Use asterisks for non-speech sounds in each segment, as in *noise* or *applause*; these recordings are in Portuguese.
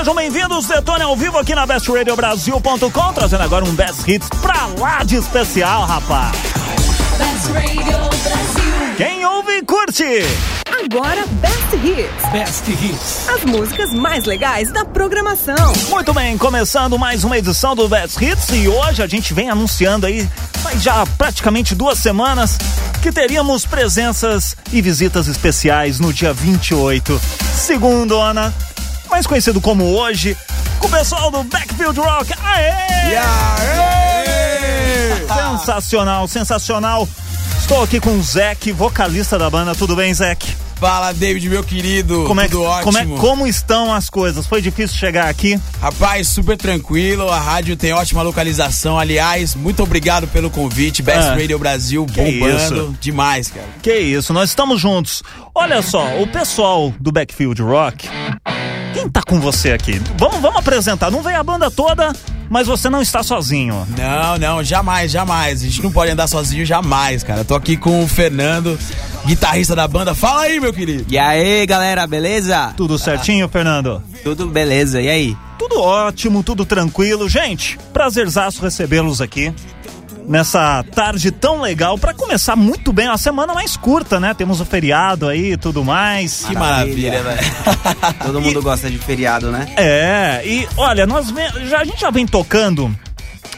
sejam bem-vindos. Detone ao vivo aqui na bestradiobrasil.com, trazendo agora um Best Hits pra lá de especial, rapaz. Best Radio Brasil. Quem ouve, curte. Agora Best Hits. Best Hits. As músicas mais legais da programação. Muito bem, começando mais uma edição do Best Hits e hoje a gente vem anunciando aí, faz já praticamente duas semanas, que teríamos presenças e visitas especiais no dia 28. Segundo, Ana, mais conhecido como hoje, com o pessoal do Backfield Rock. Aê! Sensacional, sensacional. Estou aqui com o Zeke, vocalista da banda. Tudo bem, Zeke? Fala, David, meu querido. Como é, Tudo ótimo. como é como estão as coisas? Foi difícil chegar aqui? Rapaz, super tranquilo. A rádio tem ótima localização. Aliás, muito obrigado pelo convite. Best Ah, Radio Brasil bombando isso. demais, cara. Que isso, nós estamos juntos. Olha só, o pessoal do Backfield Rock, tá com você aqui? Vamos, vamos apresentar. Não veio a banda toda, mas você não está sozinho. Não, não, jamais, jamais. A gente não pode andar sozinho jamais, cara. Tô aqui com o Fernando, guitarrista da banda. Fala aí, meu querido. E aí, galera, beleza? Tudo certinho, Fernando? Tudo beleza, e aí? Tudo ótimo, tudo tranquilo. Gente, prazerzaço recebê-los aqui nessa tarde tão legal para começar muito bem, uma semana mais curta, né? Temos o feriado aí e tudo mais. Que maravilha, velho. *laughs* Todo mundo gosta de feriado, né? É, e olha, nós já, a gente já vem tocando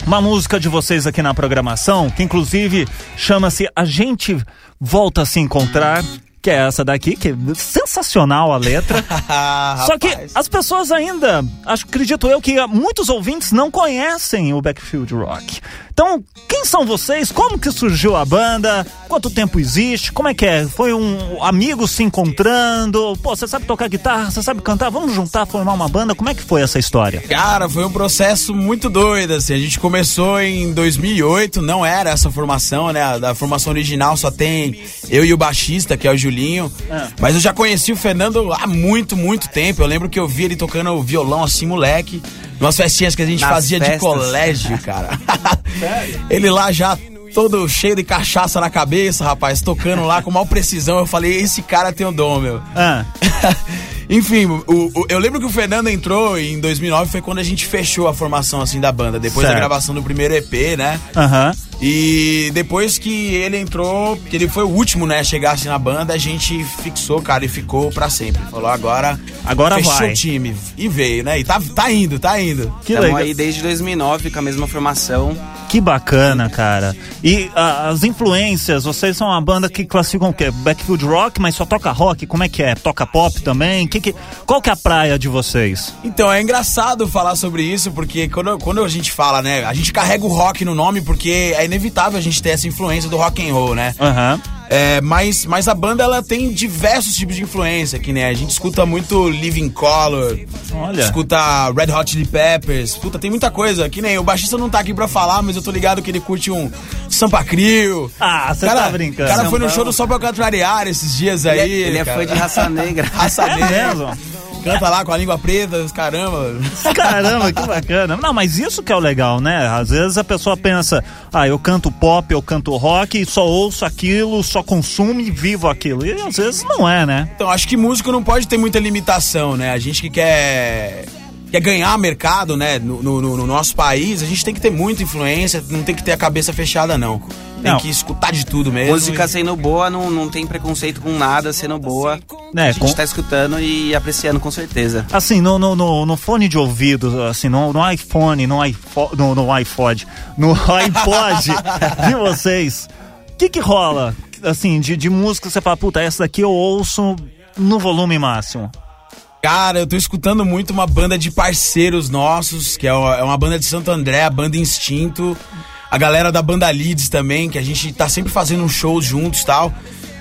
uma música de vocês aqui na programação, que inclusive chama-se A Gente Volta a Se Encontrar, que é essa daqui, que é sensacional a letra. *laughs* Só que as pessoas ainda, acho, acredito eu, que muitos ouvintes não conhecem o Backfield Rock. Então, quem são vocês? Como que surgiu a banda? Quanto tempo existe? Como é que é? Foi um amigo se encontrando? Pô, você sabe tocar guitarra? Você sabe cantar? Vamos juntar, formar uma banda? Como é que foi essa história? Cara, foi um processo muito doido, assim. A gente começou em 2008, não era essa formação, né? A, formação original só tem eu e o baixista, que é o Julinho. Mas eu já conheci o Fernando há muito, muito tempo. Eu lembro que eu vi ele tocando violão assim, moleque. Umas festinhas que a gente Nas fazia de festas. colégio, cara. *laughs* ele lá já todo cheio de cachaça na cabeça, rapaz, tocando lá com maior precisão. Eu falei, esse cara tem o dom, meu. Ah, *laughs* Enfim, o- o- eu lembro que o Fernando entrou em 2009, foi quando a gente fechou a formação assim da banda, depois Certo. da gravação do primeiro EP, né? aham. E depois que ele entrou, que ele foi o último, né, a chegar assim na banda, a gente fixou, cara, e ficou pra sempre. Falou, agora, Agora fechou vai. o time. E veio, né? E tá, tá indo, tá indo. Que Estamos legal. aí desde 2009 com a mesma formação. Que bacana, cara. E ah, as influências, vocês são uma banda que classificam o quê? Backfield Rock, mas só toca rock? Como é que é? Toca pop também? Que que, qual que é a praia de vocês? Então, é engraçado falar sobre isso, porque quando, quando a gente fala, né, a gente carrega o rock no nome porque é inevitável a gente ter essa influência do rock and roll, né? Aham. É, mas, mas a banda ela tem diversos tipos de influência, que né? A gente escuta muito Living Color, Olha. escuta Red Hot Chili Peppers, puta, tem muita coisa. Que nem o baixista não tá aqui pra falar, mas eu tô ligado que ele curte um Sampa Crio. Ah, você cara, tá brincando. O cara foi no show do Só pra Contrariar esses dias aí. Ele, é- ele é fã de raça negra. Raça É negra. mesmo? Canta lá com a língua preta, os caramba. *laughs* Caramba, que bacana. Não, mas isso que é o legal, né? Às vezes a pessoa pensa, ah, eu canto pop, eu canto rock, só ouço aquilo, só consumo e vivo aquilo. E às vezes não é, né? Então, acho que músico não pode ter muita limitação, né? A gente que quer, quer ganhar mercado, né, no, no- no nosso país, a gente tem que ter muita influência, não tem que ter a cabeça fechada, não. Tem Não. que escutar de tudo mesmo. Música e- sendo boa, não, não tem preconceito com nada, sendo boa. É, a gente com- tá escutando e apreciando com certeza. Assim, no, no, no, no fone de ouvido, assim, no, no iPhone, no, iPo, no, no iPod, no *laughs* iPod de vocês, o que que rola, assim, de, de música que você fala, puta, essa daqui eu ouço no volume máximo? Cara, eu tô escutando muito uma banda de parceiros nossos, que é uma é uma banda de Santo André, a banda Instinto. A galera da banda Leeds também, que a gente tá sempre fazendo um show juntos e tal.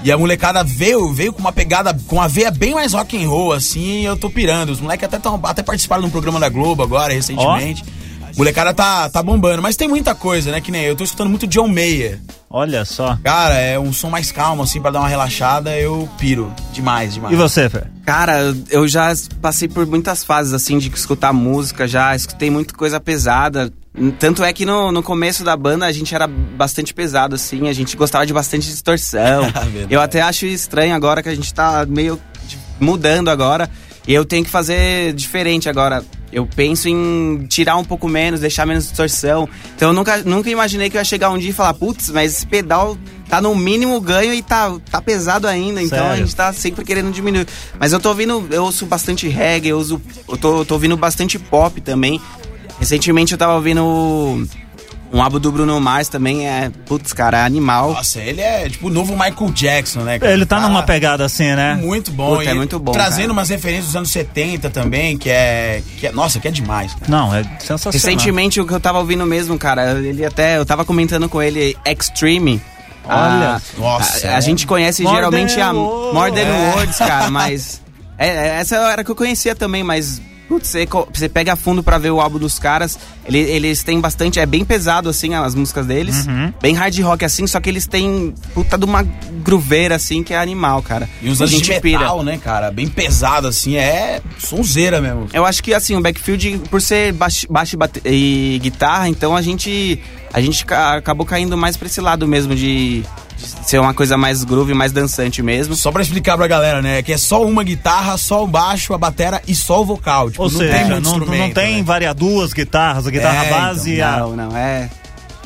E a molecada veio, veio com uma pegada, com uma veia bem mais rock and roll, assim, e eu tô pirando. Os moleques até, tão, até participaram de um programa da Globo agora, recentemente. Molecada tá, tá bombando, mas tem muita coisa, né? Que nem eu, eu tô escutando muito John Mayer. Olha só. Cara, é um som mais calmo, assim, pra dar uma relaxada, eu piro. Demais, demais. E você, Fê? Cara, eu já passei por muitas fases assim de escutar música, já escutei muita coisa pesada. Tanto é que no, no começo da banda a gente era bastante pesado, assim, a gente gostava de bastante distorção. *laughs* Verdade. eu até acho estranho agora que a gente tá meio mudando agora. E eu tenho que fazer diferente agora. Eu penso em tirar um pouco menos, deixar menos distorção. Então eu nunca, nunca imaginei que eu ia chegar um dia e falar, putz, mas esse pedal tá no mínimo ganho e tá, tá pesado ainda. Então a Sério? gente tá sempre querendo diminuir. Mas eu tô ouvindo, eu ouço bastante reggae, eu, uso, eu tô, tô ouvindo bastante pop também. Recentemente eu tava ouvindo um álbum do Bruno Mars também, é, putz, cara, é animal. Nossa, ele é tipo o novo Michael Jackson, né? cara? Ele tá Cara, numa pegada assim, né? Muito bom. Puta, é muito bom, Trazendo cara. umas referências dos anos 70 também, que é. Que é nossa, que é demais. cara. Não, é sensacional. Recentemente o que eu tava ouvindo mesmo, cara, ele até, eu tava comentando com ele Extreme. Olha, a, nossa, a, a é. gente conhece More geralmente than a. More Than É. Words, cara, mas *laughs* é, é, essa era que eu conhecia também, mas putz, você, pega a fundo pra ver o álbum dos caras, ele- eles têm bastante, é bem pesado assim as músicas deles, Uhum. bem hard rock assim, só que eles têm puta de uma gruveira assim que é animal, cara. E a anos de metal, né, cara? Bem pesado, assim, é sonzeira mesmo. Eu acho que assim, o backfield, por ser baixo, baixo e guitarra, então a gente. A gente ca- acabou caindo mais pra esse lado mesmo de ser uma coisa mais groove, mais dançante mesmo. Só pra explicar pra galera, né? Que é só uma guitarra, só o baixo, a batera e só o vocal. Tipo, Ou não seja, tem muito não, não tem né? duas guitarras, a guitarra É, base e a. Não, não, é.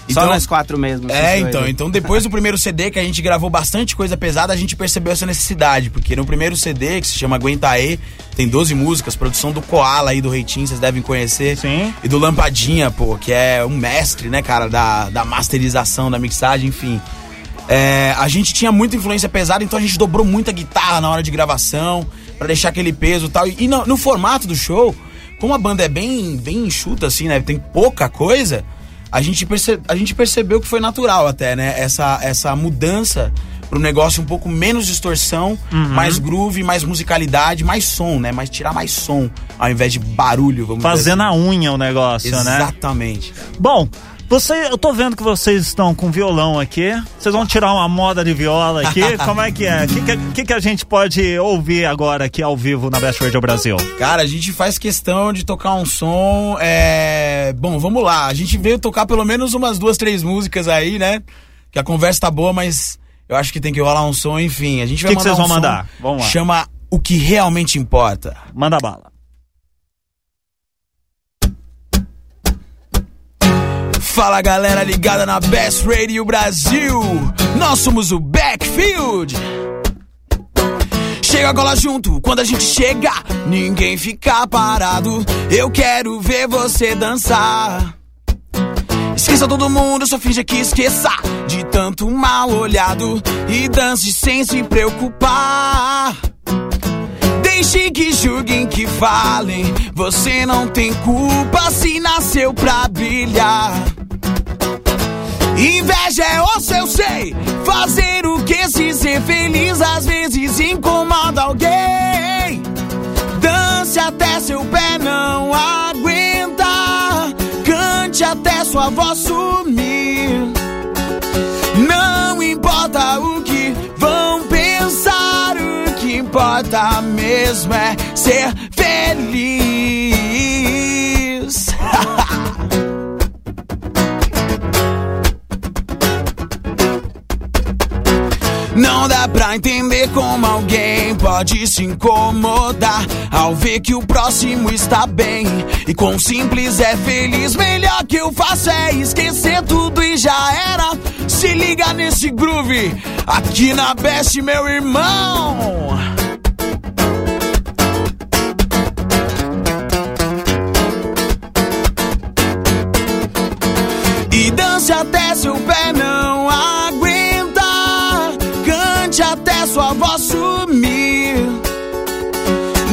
Então- Só nós quatro mesmo. É, então, aí. então depois do primeiro CD que a gente gravou bastante coisa pesada, a gente percebeu essa necessidade, porque no primeiro CD, que se chama Aguenta Aí, tem 12 músicas, produção do Koala aí do Reitinho, vocês devem conhecer. Sim. E do Lampadinha, pô, que é um mestre, né, cara, da, da masterização, da mixagem, enfim. É, a gente tinha muita influência pesada, então a gente dobrou muita guitarra na hora de gravação, pra deixar aquele peso e tal. E no, no formato do show, como a banda é bem, bem enxuta, assim, né, tem pouca coisa, a gente, perce, a gente percebeu que foi natural até, né, essa, essa mudança pro negócio um pouco menos distorção, mais groove, mais musicalidade, mais som, né, mais tirar mais som, ao invés de barulho, vamos dizer Fazendo assim. a unha o negócio, né? Exatamente. Bom, você, eu tô vendo que vocês estão com violão aqui. Vocês vão tirar uma moda de viola aqui? *laughs* Como é que é? O que, que, que que a gente pode ouvir agora aqui ao vivo na Best Radio Brasil? Cara, a gente faz questão de tocar um som. É... Bom, vamos lá. A gente veio tocar pelo menos umas duas, três músicas aí, né? Que a conversa tá boa, mas eu acho que tem que rolar um som, enfim. A gente vai Que que mandar vocês um vão mandar? Vamos lá. Chama O que realmente importa. Manda bala. Fala galera ligada na Best Radio Brasil. Nós somos o Backfield. Chega cola junto, quando a gente chega, ninguém fica parado. Eu quero ver você dançar. Esqueça todo mundo, só finge que esqueça de tanto mal olhado e dance sem se preocupar. Deixe que julguem, que falem. Você não tem culpa se nasceu pra brilhar. Inveja é osso, eu sei. Fazer o que se ser feliz às vezes incomoda alguém. Dance até seu pé não aguenta. Cante até sua voz sumir. Não importa o que vão pensar, o que importa mesmo é ser feliz. Não dá pra entender como alguém pode se incomodar ao ver que o próximo está bem e quão simples é feliz. Melhor que eu faço é esquecer tudo e já era. Se liga nesse groove aqui na Best, meu irmão. E dance até seu pé não até sua voz sumir.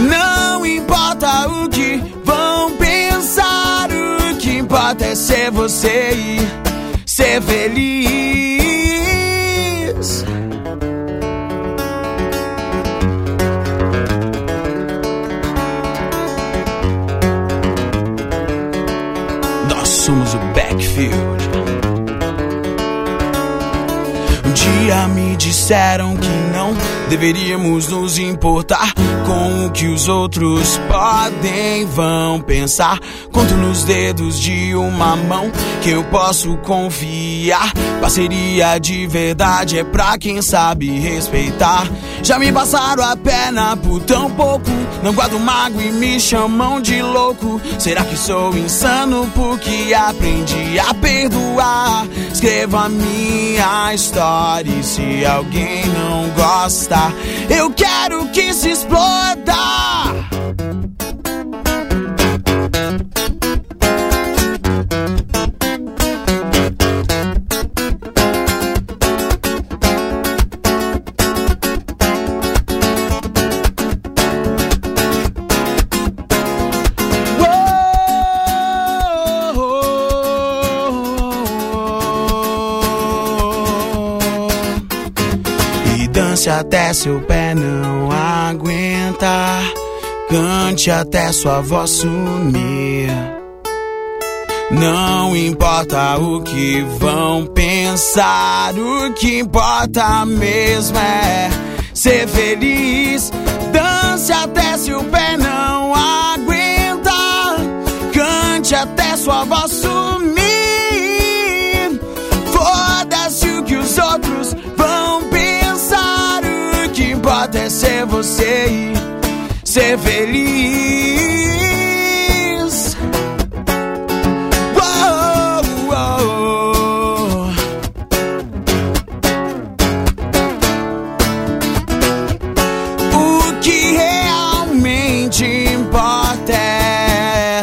Não importa o que vão pensar, o que importa é ser você e ser feliz. Nós somos o Backfield. dia me disseram que não deveríamos nos importar com o que os outros podem vão pensar. Conto nos dedos de uma mão que eu posso confiar. Parceria de verdade é pra quem sabe respeitar. Já me passaram a perna por tão pouco. Não guardo mago e me chamam de louco. Será que sou insano porque aprendi a perdoar? Escrevo a minha história e se alguém não gosta, eu quero que se exploda. Até seu pé não aguenta. Cante até sua voz sumir. Não importa o que vão pensar, o que importa mesmo é ser feliz. Dance até seu pé não aguenta. Cante até sua voz sumir. Foda-se o que os outros importa é ser você e ser feliz. Uou, uou. O que realmente importa é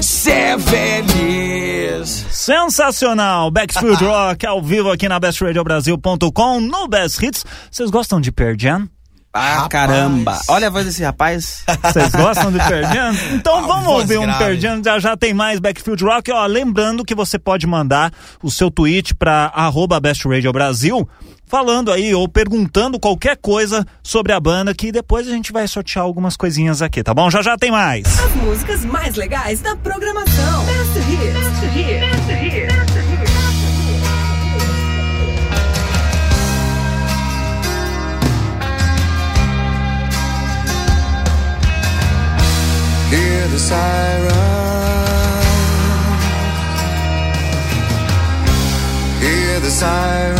ser feliz. Sensacional! Backstreet *laughs* Rock ao vivo aqui na bestradiobrasil.com no Best Hits. Vocês gostam de Pearl Jam? Ah, Rapaz. caramba. Olha a voz desse rapaz. Vocês gostam de Pearl Jam? Então A vamos ouvir um grave. Jam, já já tem mais Backfield Rock. Ó, lembrando que você pode mandar o seu tweet para arroba Best Radio Brasil, falando aí ou perguntando qualquer coisa sobre a banda, que depois a gente vai sortear algumas coisinhas aqui, tá bom? Já já tem mais. As músicas mais legais da programação. Best Hits. Best Hits. Best Hits. Hear the siren. Hear the siren.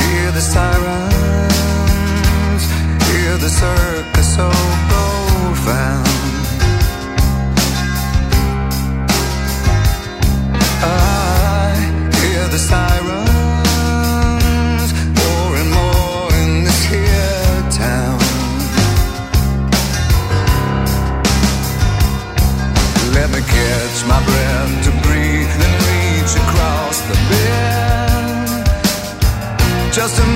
Hear the sirens. Hear the circus so profound. I hear the sirens just a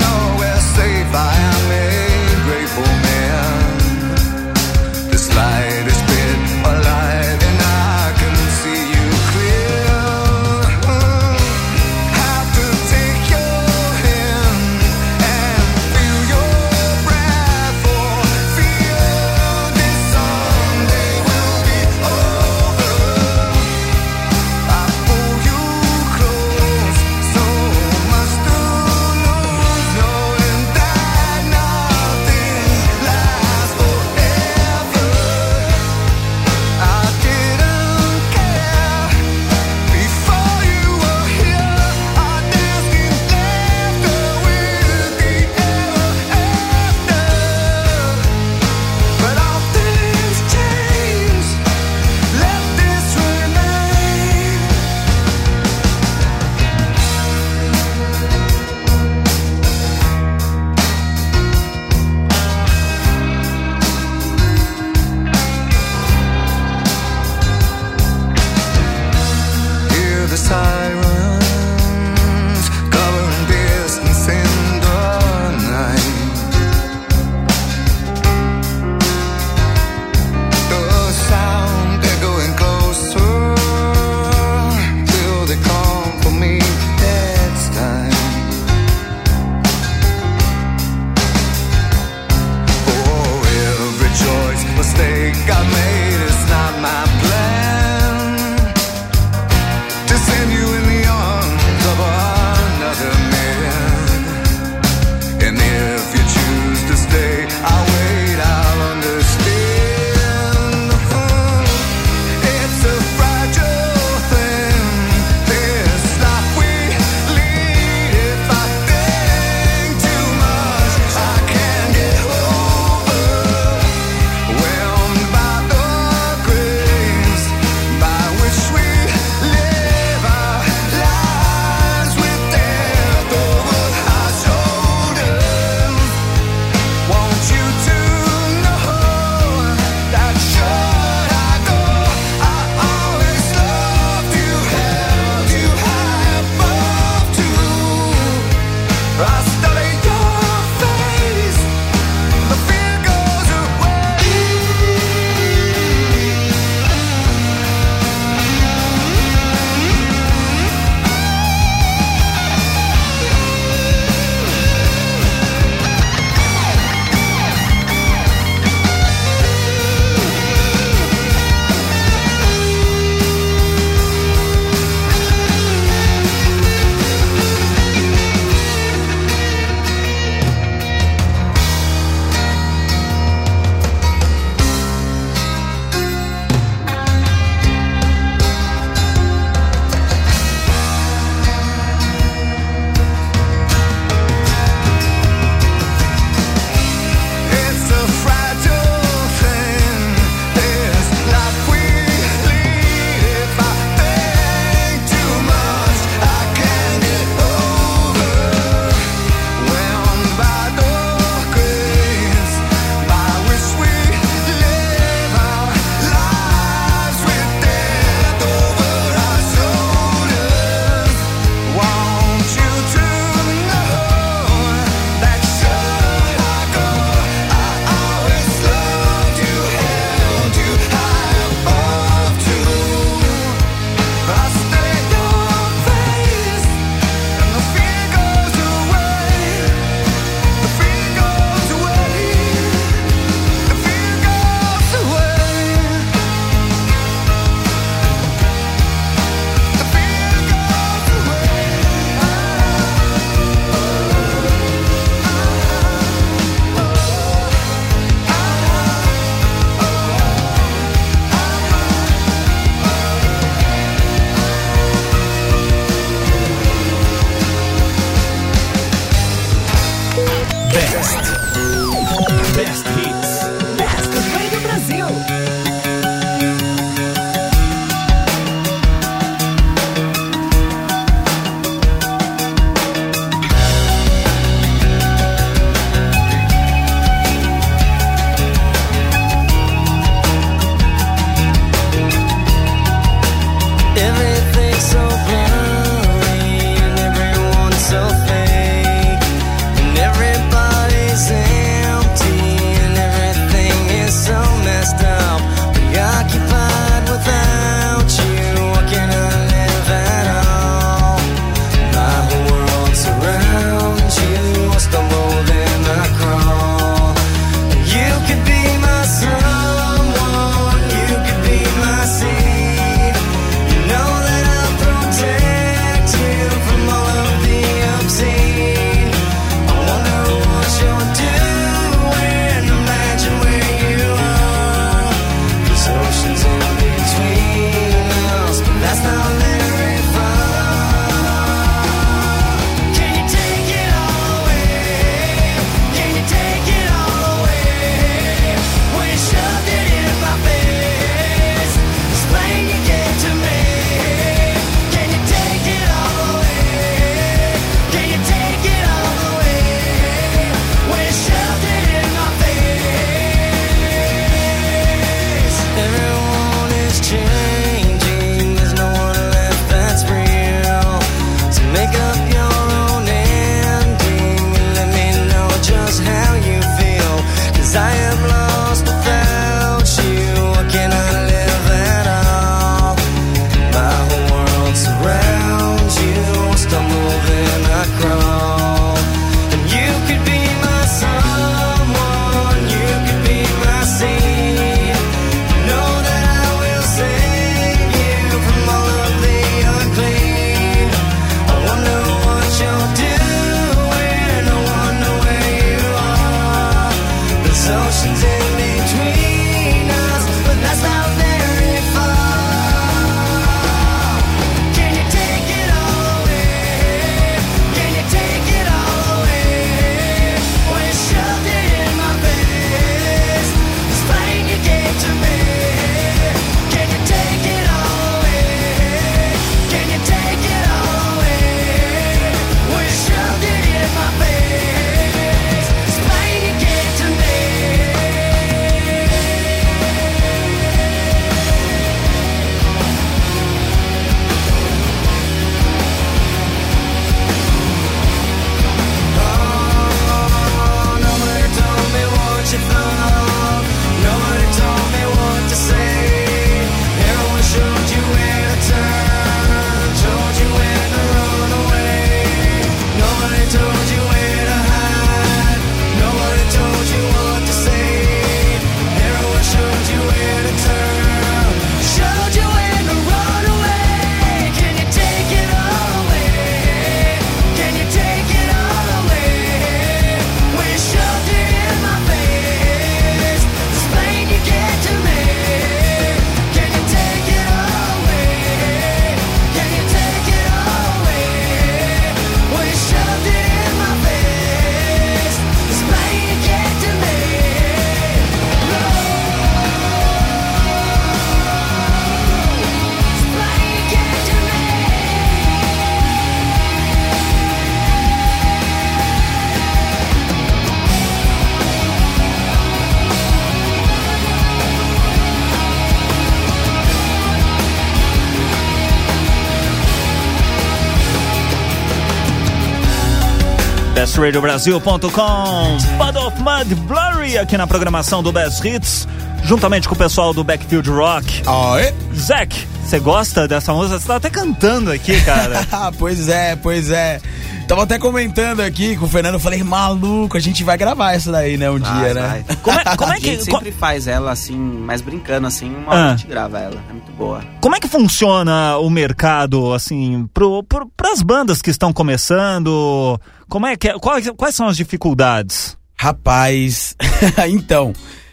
bestradiobrasil.com Bud of Mud Blurry aqui na programação do Best Hits, juntamente com o pessoal do Backfield Rock. Aê! Zack, você gosta dessa música? Você tá até cantando aqui, cara. *laughs* pois é, pois é. Tava até comentando aqui com o Fernando, eu falei, maluco, a gente vai gravar isso daí, né, um dia, né? vai. Como é, *laughs* como é A gente que, sempre faz ela assim, mais brincando assim, uma Ah. hora a gente grava ela. É muito boa. como é que funciona o mercado, assim, pro, pro, pras bandas que estão começando? Como é que é, quais, quais são as dificuldades? Rapaz, *laughs* então,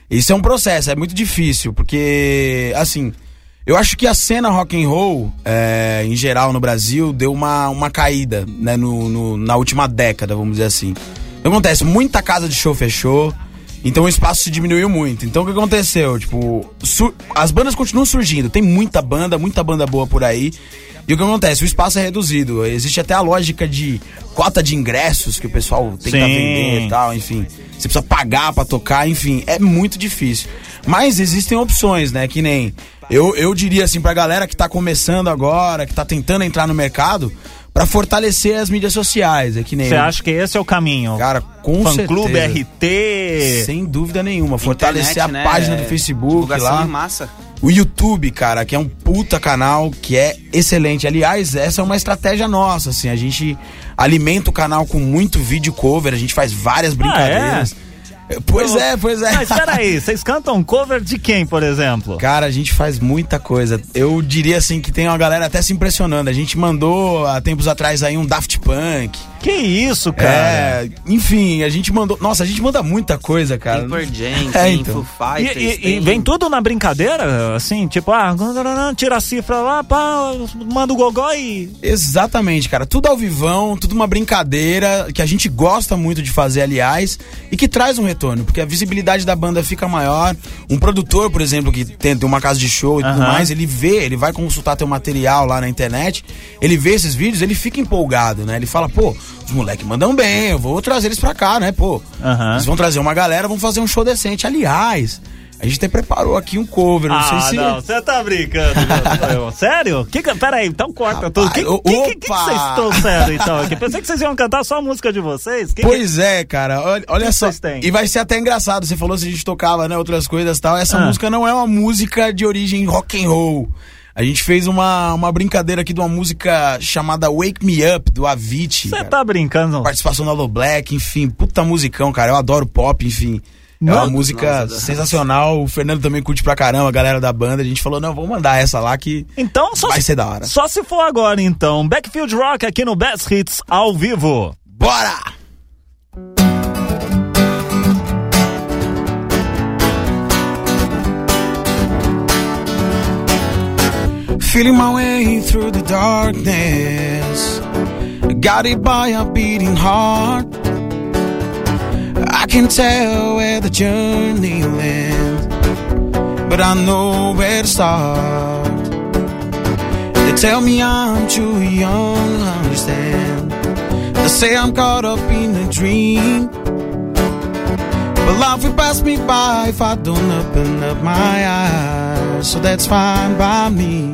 isso é um processo, é muito difícil, porque, assim, eu acho que a cena rock and roll, é, em geral no Brasil, deu uma, uma caída, né, no, no- na última década, vamos dizer assim. Acontece? Muita casa de show fechou, então o espaço se diminuiu muito. Então o que aconteceu? Tipo, as bandas continuam surgindo, tem muita banda, muita banda boa por aí. E o que acontece? O espaço é reduzido. Existe até a lógica de cota de ingressos que o pessoal tenta Sim. vender e tal, enfim. Você precisa pagar pra tocar, enfim, é muito difícil. Mas existem opções, né? Que nem. Eu, eu diria assim pra galera que tá começando agora, que tá tentando entrar no mercado, pra fortalecer as mídias sociais. É que nem. Você acha que esse é o caminho? Cara, com Fã Clube certeza. RT. Sem dúvida nenhuma. Fortalecer Internet, a né? página do Facebook Divulgação lá. em massa. O YouTube, cara, que é um puta canal que é excelente. Aliás, essa é uma estratégia nossa, assim. A gente alimenta o canal com muito vídeo cover, a gente faz várias brincadeiras. Pois é, pois é. Mas peraí, *laughs* vocês cantam cover de quem, por exemplo? Cara, a gente faz muita coisa. Eu diria assim que tem uma galera até se impressionando. A gente mandou há tempos atrás aí um Daft Punk. Que isso, cara? É, enfim, a gente mandou. Nossa, a gente manda muita coisa, cara. Tem Pearl Jam, É, então. E, Fighters, e- e tem... vem tudo na brincadeira, assim, tipo, ah, tira a cifra lá, pá, manda o gogó e. Exatamente, cara. Tudo ao vivão, tudo uma brincadeira que a gente gosta muito de fazer, aliás, e que traz um retorno, porque a visibilidade da banda fica maior. Um produtor, por exemplo, que tem, uma casa de show e tudo Aham. mais, ele vê, ele vai consultar teu material lá na internet, ele vê esses vídeos, ele fica empolgado, né? Ele fala, pô, os moleques mandam bem, eu vou trazer eles pra cá, né, pô? Aham. Eles vão trazer uma galera, vão fazer um show decente. Aliás, a gente até preparou aqui um cover, não ah, sei se. não, você tá brincando. meu. *laughs* Sério? Que, que, peraí, então corta tudo. O que, Rapaz, que, que, que, vocês trouxeram então aqui? Pensei que vocês iam cantar só a música de vocês. Que Pois é, cara. Olha, olha só. E vai ser até engraçado. Você falou se a gente tocava, né, outras coisas e tal. Essa Ah. música não é uma música de origem rock and roll. A gente fez uma, uma brincadeira aqui de uma música chamada Wake Me Up, do Avicii. Você tá brincando? Participação da Low Black, enfim, puta musicão, cara. Eu adoro pop, enfim. É uma música nossa. sensacional. O Fernando também curte pra caramba, a galera da banda. A gente falou, não, vamos mandar essa lá que Então, vai se, ser da hora. só se for agora, então. Backfield Rock aqui no Best Hits ao vivo. Bora! Feeling my way through the darkness, guided by a beating heart. I can tell where the journey ends, but I know where to start. They tell me I'm too young to understand. They say I'm caught up in a dream. But life will pass me by if I don't open up my eyes. So that's fine by me.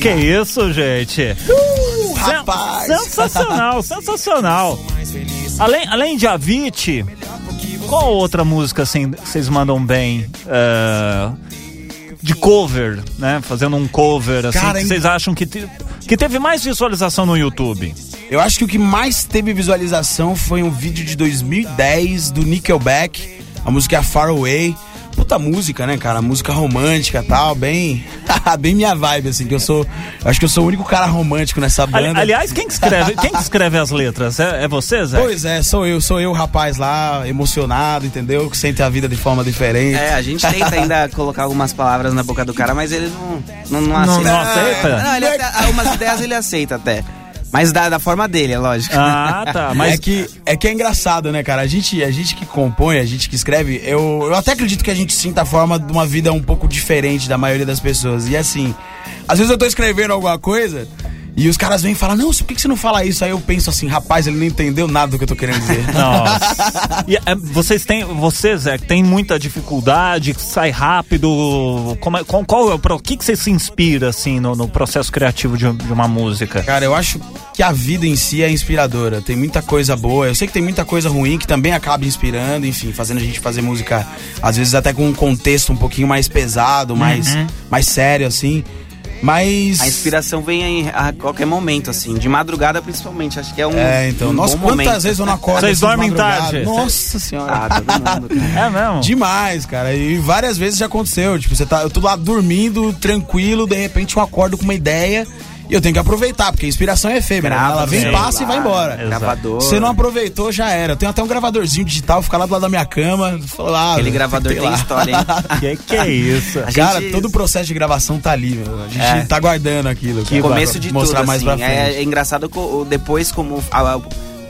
Que isso, gente? Uh, rapaz. Sensacional, sensacional. Além, além de Avicii, qual outra música assim vocês mandam bem? eh, de cover, né? Fazendo um cover assim, Cara, que vocês acham que, te- que teve mais visualização no YouTube? Eu acho que o que mais teve visualização foi um vídeo de 2010 do Nickelback. A música é Far Away. Puta música, né, cara? Música romântica e tal, bem. *laughs* bem minha vibe, assim, que eu sou. Acho que eu sou o único cara romântico nessa Ali- banda. aliás, quem que escreve, quem que escreve as letras? É, é você, Zé? Pois é, sou eu, sou eu, rapaz lá, emocionado, entendeu? Que sente a vida de forma diferente. É, a gente tenta ainda *laughs* colocar algumas palavras na boca do cara, mas ele não, não, não Não, aceita. não aceita? Não, ele até, algumas ideias ele aceita até. Mas da, da forma dele, é lógico. Ah, tá. *laughs* Mas é que é que é engraçado, né, cara? A gente, a gente que compõe, a gente que escreve, eu, eu até acredito que a gente sinta a forma de uma vida um pouco diferente da maioria das pessoas. E assim, às vezes eu tô escrevendo alguma coisa e os caras vêm e falam: "Não, por que você não fala isso?" Aí eu penso assim: "Rapaz, ele não entendeu nada do que eu tô querendo dizer". *laughs* Nossa. E, é, vocês têm, você, Zé, que tem muita dificuldade, sai rápido. Como é, qual, qual é o pro- que, que você se inspira assim no, no processo criativo de, de uma música? Cara, eu acho que a vida em si é inspiradora. Tem muita coisa boa. Eu sei que tem muita coisa ruim que também acaba inspirando, enfim, fazendo a gente fazer música, às vezes até com um contexto um pouquinho mais pesado, mais, mais sério, assim. Mas. A inspiração vem aí a qualquer momento, assim. De madrugada, principalmente. Acho que é um. É, então. um Nossa, bom quantas momento. vezes eu não acordo Vocês assim dormem tarde? Nossa senhora. Ah, todo mundo, *laughs* cara. É mesmo? Demais, cara. E várias vezes já aconteceu. Tipo, você tá, eu tô lá dormindo, tranquilo, de repente eu acordo com uma ideia e eu tenho que aproveitar, porque a inspiração é efêmera. Grava Ela vem, passa e vai embora. Exato. Gravador. Você não aproveitou, já era. Eu tenho até um gravadorzinho digital, fica lá do lado da minha cama. Lá, Aquele gravador tem lá. história, hein? *laughs* Que que é isso? A Cara, gente- todo o processo de gravação tá ali, meu. A gente É. tá guardando aquilo. Que começo de mostrar tudo, mais assim. pra frente. É, é engraçado depois como a-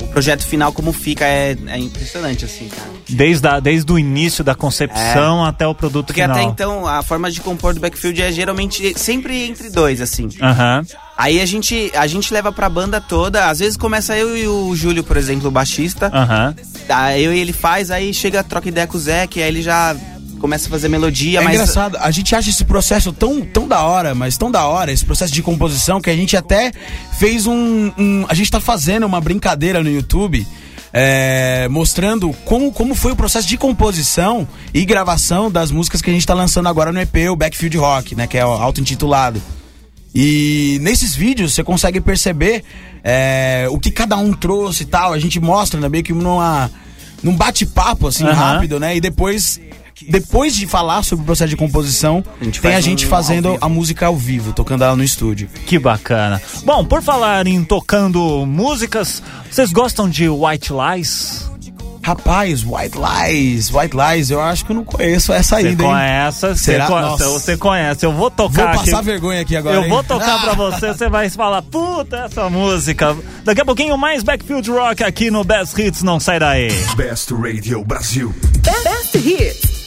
o projeto final como fica é, é impressionante, assim, cara. Desde, a, desde o início da concepção até o produto Porque final. até então a forma de compor do backfield é geralmente sempre entre dois, assim. Aham. Aí a gente, a gente leva pra banda toda, às vezes começa eu e o Júlio, por exemplo, o baixista. Aham. Aí eu e ele faz, aí chega, troca ideia com o Zé, que aí ele já começa a fazer melodia, É mas. engraçado, a gente acha esse processo tão, tão da hora, mas tão da hora, esse processo de composição, que a gente até fez um. um- a gente tá fazendo uma brincadeira no YouTube. é, mostrando como, como foi o processo de composição e gravação das músicas que a gente tá lançando agora no EP, o Backfield Rock, né? Que é o auto-intitulado. E nesses vídeos você consegue perceber é, o que cada um trouxe e tal. A gente mostra né, meio que numa, num bate-papo assim Aham. rápido, né? E depois, depois de falar sobre o processo de composição, A gente tem a gente um fazendo a música ao vivo, tocando ela no estúdio. Que bacana. Bom, por falar em tocando músicas, vocês gostam de White Lies? Rapaz, White Lies, White Lies, eu acho que eu não conheço essa Você ainda, hein? conhece, você Será? co- Nossa. você conhece. Eu vou Vou tocar passar aqui. vergonha aqui agora. Eu hein? vou tocar pra Ah! você, você vai falar, puta, essa música. Daqui a pouquinho mais Backfield Rock aqui no Best Hits, não sai daí. Best Radio Brasil. Best Hits.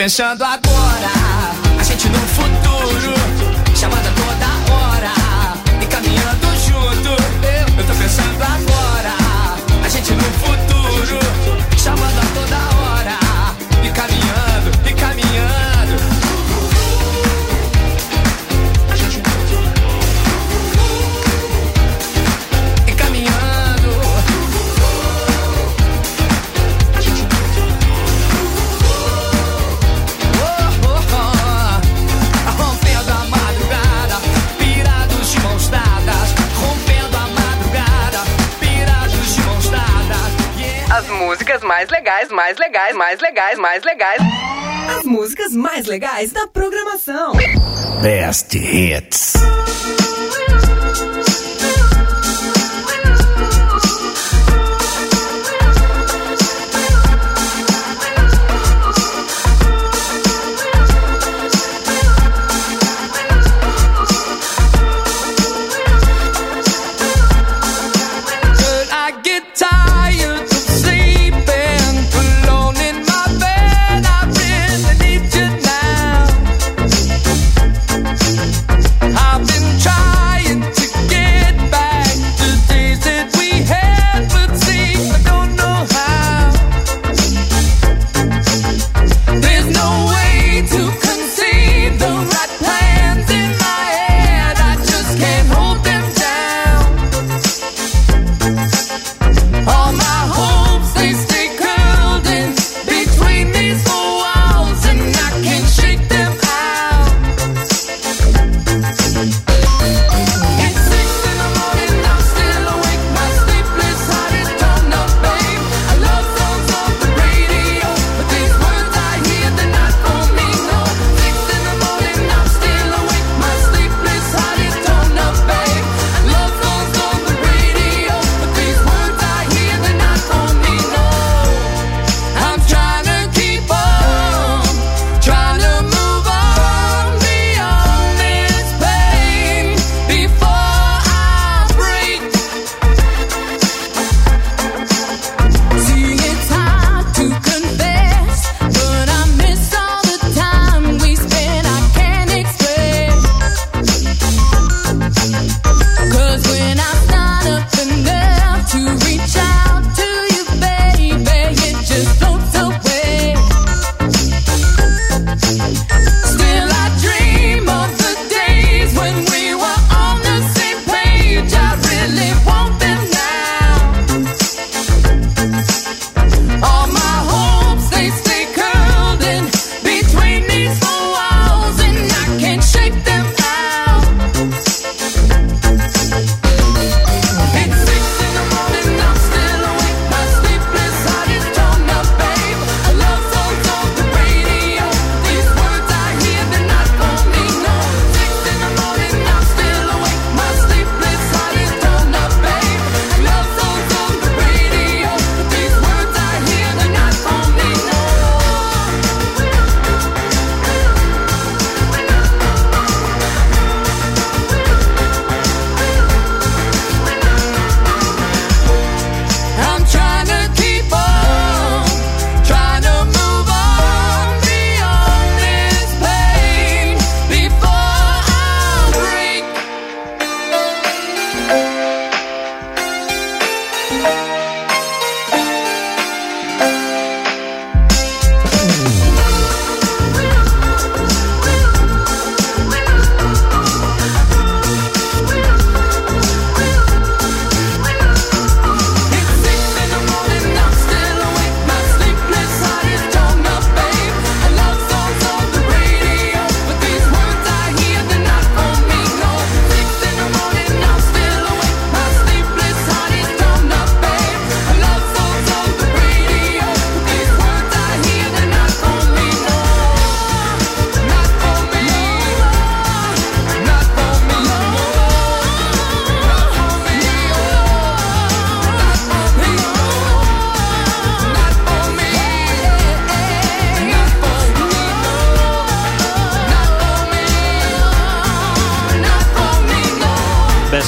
pensando agora. músicas mais legais, mais legais, mais legais, mais legais. As músicas mais legais da programação. Best Hits.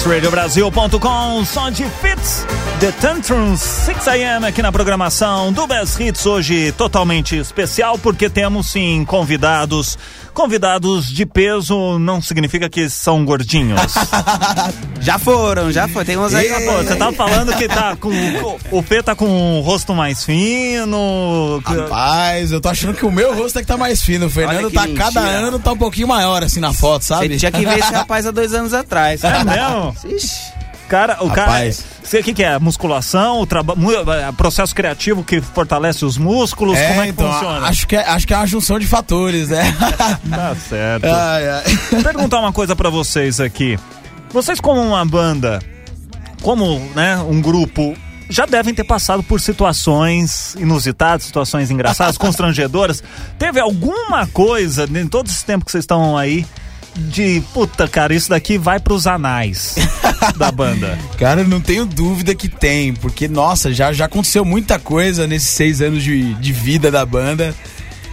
BestRadioBrasil.com, som de Fits, The Tantrums, 6am aqui na programação do Best Hits, hoje totalmente especial, porque temos sim convidados. Convidados de peso não significa que são gordinhos. *laughs* Já foram, já foi. Tem uns aí. Pô, você tá falando que tá com. *laughs* O Fê tá com o rosto mais fino. que- Rapaz, eu tô achando que o meu rosto é que tá mais fino. O Fernando tá cada mentira. ano tá um pouquinho maior assim na foto, sabe? Você tinha que ver esse *laughs* rapaz há dois anos atrás. É mesmo? Ixi. Cara, o Rapaz. cara. Você o que, que é? Musculação, o traba- eh, processo criativo que fortalece os músculos? É, Como é que então, funciona? acho que, é, acho que é uma junção de fatores, né? *laughs* Tá certo. ai, ai. Perguntar uma coisa pra vocês aqui. Vocês como uma banda, como, né, um grupo, já devem ter passado por situações inusitadas, situações engraçadas, *laughs* constrangedoras. Teve alguma coisa em todo esse tempo que vocês estão aí de puta, cara, isso daqui vai pros anais *laughs* da banda. Cara, eu não tenho dúvida que tem, porque, nossa, já, já aconteceu muita coisa nesses seis anos de, de vida da banda.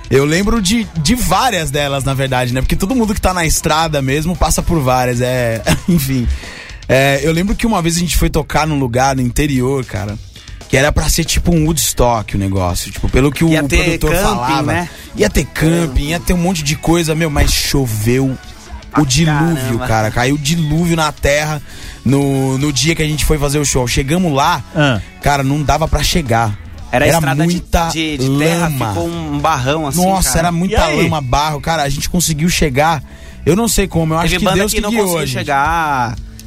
Eu lembro de, de várias delas, na verdade, né? Porque todo mundo que tá na estrada mesmo passa por várias, é. *laughs* Enfim. É, eu lembro que uma vez a gente foi tocar num lugar no interior, cara. Que era pra ser tipo um Woodstock o negócio. Tipo, pelo que o Ia ter produtor camping, falava. né? Ia ter camping, ia ter um monte de coisa, meu, mas choveu o dilúvio, caramba. cara. Caiu dilúvio na terra no, no dia que a gente foi fazer o show. Chegamos lá, Ah. cara, não dava pra chegar. Era, a estrada de- muita de, de terra, lama. ficou um barrão assim. Nossa, cara. era muita lama, barro. Cara, a gente conseguiu chegar. Eu não sei como, eu acho Teve que banda Deus que, que não guiou conseguiu gente.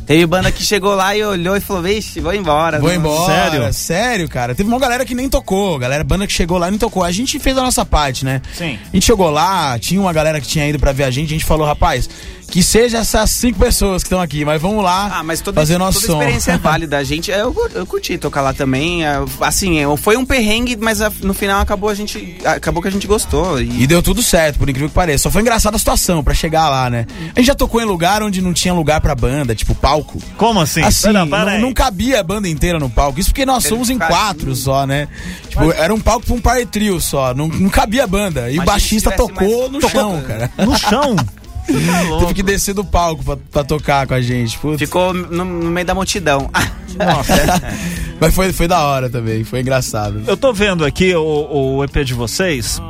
Teve banda que chegou lá e olhou e falou: Vixe, vou embora. Vou Não- embora. Sério? Sério? cara. Teve uma galera que nem tocou. Galera, banda que chegou lá e não tocou. A gente fez a nossa parte, né? Sim. A gente chegou lá, tinha uma galera que tinha ido pra ver a gente. A gente falou, rapaz, que seja essas cinco pessoas que estão aqui, mas vamos lá Ah, mas toda, fazer nosso toda som. experiência é válida. A gente, eu, eu curti tocar lá também. é, Assim, é, foi um perrengue, mas no final acabou a gente. Acabou que a gente gostou. E, E deu tudo certo, por incrível que pareça. Só foi engraçada a situação pra chegar lá, né? A gente já tocou em lugar onde não tinha lugar pra banda, tipo palco. Como assim? Assim, não, não cabia a banda inteira no palco. Isso porque nós somos em quatro assim. só, né? Tipo, era um palco pra um par trio só. Não, não cabia a banda. E o baixista tocou mais- no Tocou- chão, cara. No chão? *laughs* Tá louco. Teve que descer do palco pra, pra tocar com a gente. Putz. ficou no, no meio da multidão. *laughs* Mas foi, foi da hora também, foi engraçado. Eu tô vendo aqui o, o EP de vocês.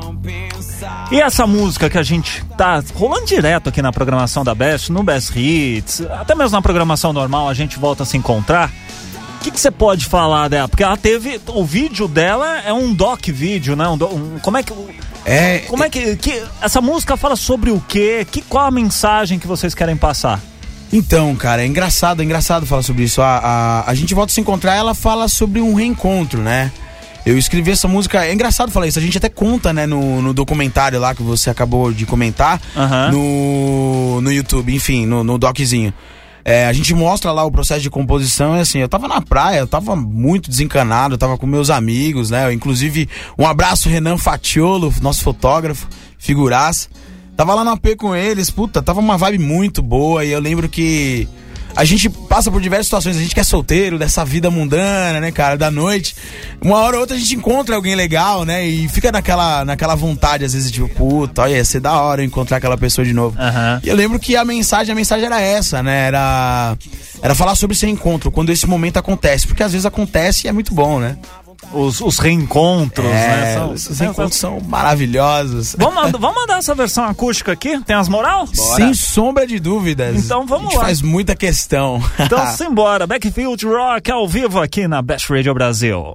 E essa música que a gente tá rolando direto aqui na programação da Best, no Best Hits, até mesmo na programação normal a gente volta a se encontrar. O que você pode falar dela? Porque ela teve. O vídeo dela é um doc vídeo, né? Um, um- como é que. É, Como é que, que. Essa música fala sobre o quê? Que, qual a mensagem que vocês querem passar? Então, cara, é engraçado, é engraçado falar sobre isso. A, a, a gente volta a se encontrar, ela fala sobre um reencontro, né? Eu escrevi essa música, é engraçado falar isso, a gente até conta, né, no, no documentário lá que você acabou de comentar, Aham. no, no YouTube, enfim, no, no doczinho. É, a gente mostra lá o processo de composição, e assim, eu tava na praia, eu tava muito desencanado, eu tava com meus amigos, né? Inclusive, um abraço, Renan Fatiolo, nosso fotógrafo, figuraça. Tava lá no AP com eles, puta, tava uma vibe muito boa, e eu lembro que a gente passa por diversas situações, a gente que é solteiro, dessa vida mundana, né, cara, da noite. Uma hora ou outra a gente encontra alguém legal, né, e fica naquela, naquela vontade, às vezes, tipo, puta, olha, ia ser da hora eu encontrar aquela pessoa de novo. Aham. E eu lembro que a mensagem, a mensagem era essa, né? Era, era falar sobre esse encontro, quando esse momento acontece. Porque às vezes acontece e é muito bom, né? Os, os reencontros, né? É, São- esses encontros são maravilhosos. Vamos, mand- vamos mandar essa versão acústica aqui? Tem as moral? Sem sombra de dúvidas. Então vamos A gente lá. faz muita questão. Então *laughs* simbora, Backfield Rock ao vivo aqui na Best Radio Brasil.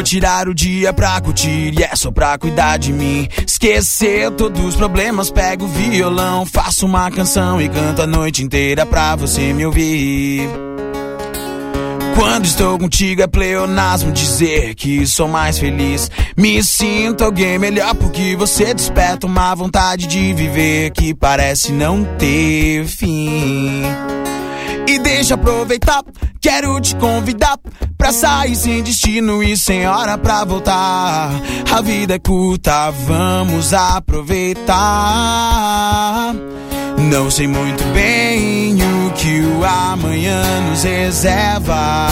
Vou tirar o dia pra curtir e é só pra cuidar de mim. Esquecer todos os problemas, pego o violão, faço uma canção e canto a noite inteira pra você me ouvir. Quando estou contigo é pleonasmo dizer que sou mais feliz. Me sinto alguém melhor porque você desperta uma vontade de viver que parece não ter fim. E deixa aproveitar, quero te convidar pra sair sem destino e sem hora pra voltar. A vida é curta, vamos aproveitar. Não sei muito bem o o que o amanhã nos reserva.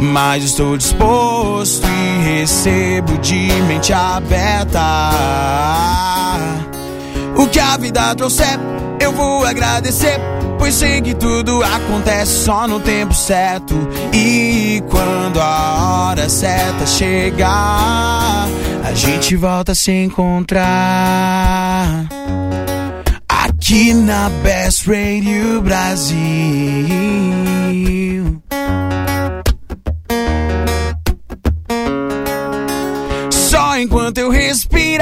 Mas estou disposto e recebo de mente aberta. O que a vida trouxer, eu vou agradecer. Pois sei que tudo acontece só no tempo certo. E quando a hora certa chegar, a gente volta a se encontrar. Aqui na Best Radio Brasil. Só enquanto eu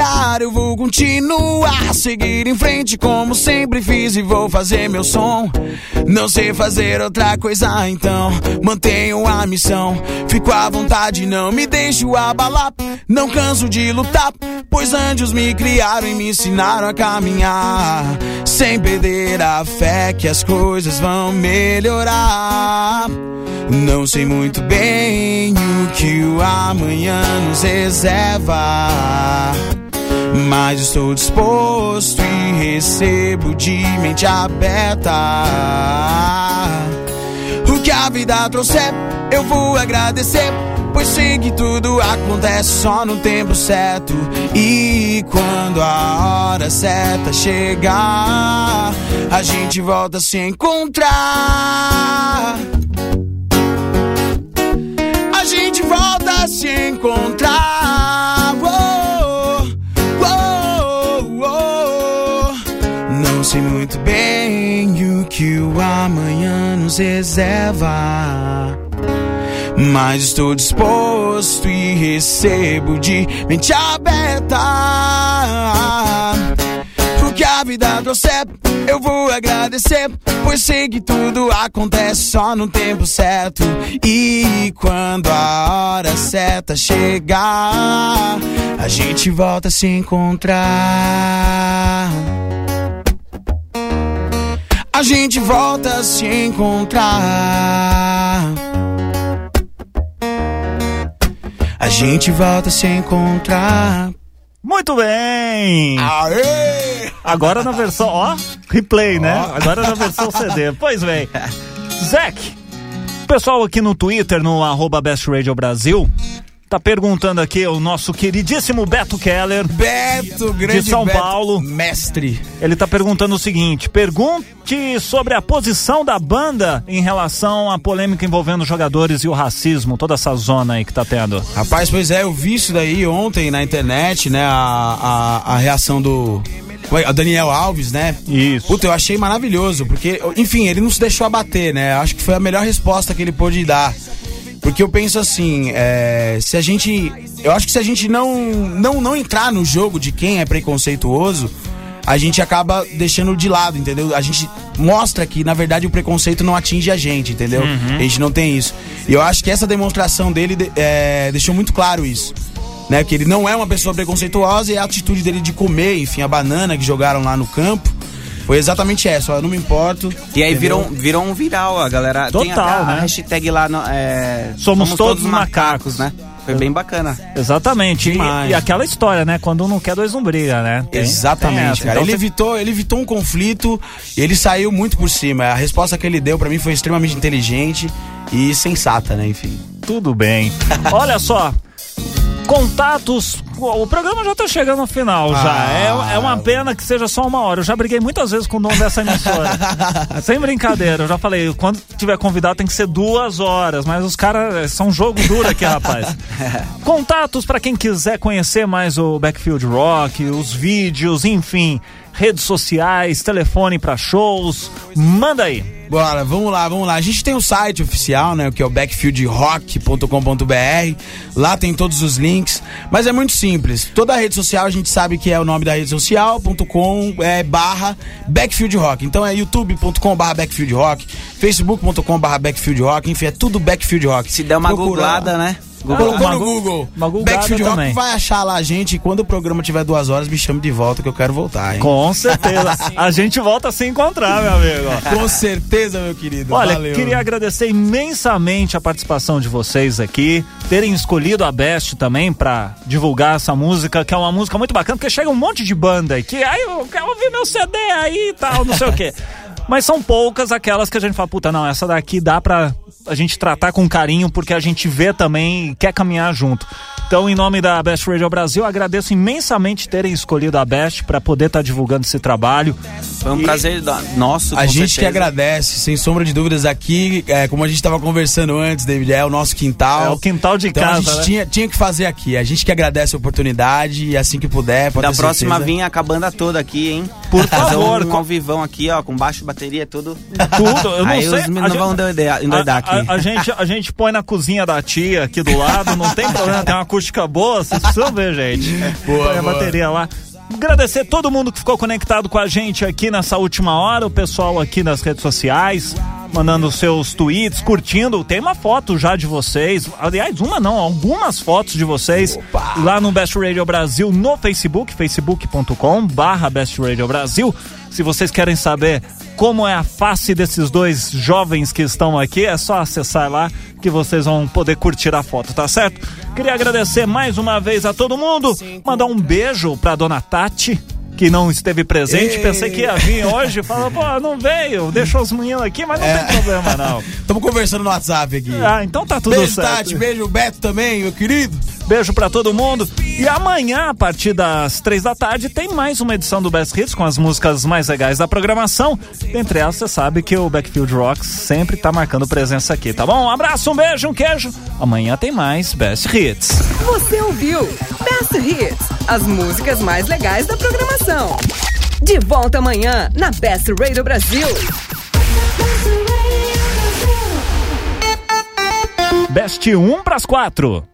respirar, eu vou continuar. Seguir em frente como sempre fiz e vou fazer meu som. Não sei fazer outra coisa, então mantenho a missão. Fico à vontade, não me deixo abalar. Não canso de lutar, pois anjos me criaram e me ensinaram a caminhar. Sem perder a fé que as coisas vão melhorar. Não sei muito bem o que o amanhã nos reserva. Mas estou disposto e recebo de mente aberta. O que a vida trouxer, eu vou agradecer. Pois sei que tudo acontece só no tempo certo. E quando a hora certa chegar, a gente volta a se encontrar. A gente volta a se encontrar. Sei muito bem o que o amanhã nos reserva. Mas estou disposto e recebo de mente aberta. O que a vida trouxer, eu vou agradecer. Pois sei que tudo acontece só no tempo certo. E quando a hora certa chegar, a gente volta a se encontrar. A gente volta a se encontrar. A gente volta a se encontrar. Muito bem! Aê! Agora na versão, ó, replay, né? Agora na versão CD. Pois bem. Zac, o pessoal aqui no Twitter, no arroba Best Radio Brasil, tá perguntando aqui o nosso queridíssimo Beto Keller. Beto, grande De São Beto, Paulo. Mestre. Ele tá perguntando o seguinte: pergunte sobre a posição da banda em relação à polêmica envolvendo os jogadores e o racismo, toda essa zona aí que tá tendo. Rapaz, pois é, eu vi isso daí ontem na internet, né? A, a, a reação do. O Daniel Alves, né? Isso. Puta, eu achei maravilhoso, porque, enfim, ele não se deixou abater, né? Acho que foi a melhor resposta que ele pôde dar. Porque eu penso assim, é, se a gente. Eu acho que se a gente não, não, não entrar no jogo de quem é preconceituoso, a gente acaba deixando de lado, entendeu? A gente mostra que, na verdade, o preconceito não atinge a gente, entendeu? A gente não tem isso. E eu acho que essa demonstração dele de- é, deixou muito claro isso. Né? Que ele não é uma pessoa preconceituosa e a atitude dele de comer, enfim, a banana que jogaram lá no campo. Foi exatamente essa, ó, eu não me importo. E aí entendeu? virou, um- virou um viral, a galera. tem Total, até a né? hashtag lá no, é, Somos todos macacos. né? Foi bem bacana. Exatamente. E, e aquela história, né? Quando um não quer, dois não briga, né? Tem- tem Exatamente, essa. cara. Então ele, você- evitou, ele evitou um conflito e ele saiu muito por cima. A resposta que ele deu pra mim foi extremamente inteligente e sensata, né? Enfim. Tudo bem. *laughs* Olha só. Contatos. O programa já tá chegando ao final já. Ah. É, é uma pena que seja só uma hora. Eu já briguei muitas vezes com o dono dessa emissora. *laughs* Sem brincadeira. Eu já falei, quando tiver convidado tem que ser duas horas. Mas os caras são um jogo duro aqui, rapaz. *laughs* Contatos para quem quiser conhecer mais o Backfield Rock, os vídeos, enfim. Redes sociais, telefone para shows. Manda aí. Bora, vamos lá, vamos lá. A gente tem o site oficial, né? Que é o backfieldrock.com.br. Lá tem todos os links. Mas é muito simples. Toda a rede social a gente sabe que é o nome da rede social.com é, barra Backfield Rock. Então é youtube.com barra Backfield Rock, facebook.com barra Backfield Rock, enfim, é tudo Backfield Rock. Se der uma Procura googlada, lá. Colocou Uma no Google. uma googada Backfield Rock também. vai achar lá a gente. E quando o programa tiver duas horas, me chame de volta que eu quero voltar, hein? Com certeza. *laughs* A gente volta a se encontrar, meu amigo. *laughs* Com certeza, meu querido. Olha, Valeu. queria agradecer imensamente a participação de vocês aqui, terem escolhido a Best também pra divulgar essa música, que é uma música muito bacana, porque chega um monte de banda aí que, ai, eu quero ouvir meu CD aí e tal, não sei o quê. *laughs* Mas são poucas aquelas que a gente fala, puta, não, essa daqui dá pra a gente tratar com carinho, porque a gente vê também e quer caminhar junto. Então, em nome da Best Radio Brasil, agradeço imensamente terem escolhido a Best para poder estar divulgando esse trabalho. Foi um prazer da- nosso, A com gente que certeza. agradece, sem sombra de dúvidas, aqui, é, como a gente estava conversando antes, David, é o nosso quintal. É o quintal de então a casa, gente né? tinha, tinha que fazer aqui. A gente que agradece a oportunidade e assim que puder, pode Da ter próxima certeza. vinha a banda toda aqui, hein? Por Fazer favor, um ao vivão aqui, ó, com baixo, bateria, tudo. Tudo, eu não Aí sei. os a meninos gente- vão endoidar, endoidar a, aqui. a- a gente, a gente põe na cozinha da tia aqui do lado, não tem problema, tem uma acústica boa, vocês precisam ver, gente. Boa, põe a boa. bateria lá. Agradecer todo mundo que ficou conectado com a gente aqui nessa última hora, o pessoal aqui nas redes sociais, mandando seus tweets, curtindo. Tem uma foto já de vocês, aliás, uma não, algumas fotos de vocês lá no Best Radio Brasil no Facebook, facebook.com barra Best Radio Brasil. Se vocês querem saber como é a face desses dois jovens que estão aqui, é só acessar lá que vocês vão poder curtir a foto, tá certo? Queria agradecer mais uma vez a todo mundo, mandar um beijo pra dona Tati. Que não esteve presente, Ei. pensei que ia vir hoje. Falou, pô, não veio, deixou os meninos aqui, mas não tem problema não. *laughs* Estamos conversando no WhatsApp aqui. Ah, então tá tudo beijo, certo. Tati. Beijo, Beto também, meu querido. Beijo pra todo mundo. E amanhã, a partir das três da tarde, tem mais uma edição do Best Hits com as músicas mais legais da programação. Dentre elas, você sabe que o Backfield Rocks sempre tá marcando presença aqui, tá bom? Um abraço, um beijo, um queijo. Amanhã tem mais Best Hits. Você ouviu Best Hits, as músicas mais legais da programação. De volta amanhã na Best Radio Brasil. Best 1 pras 4.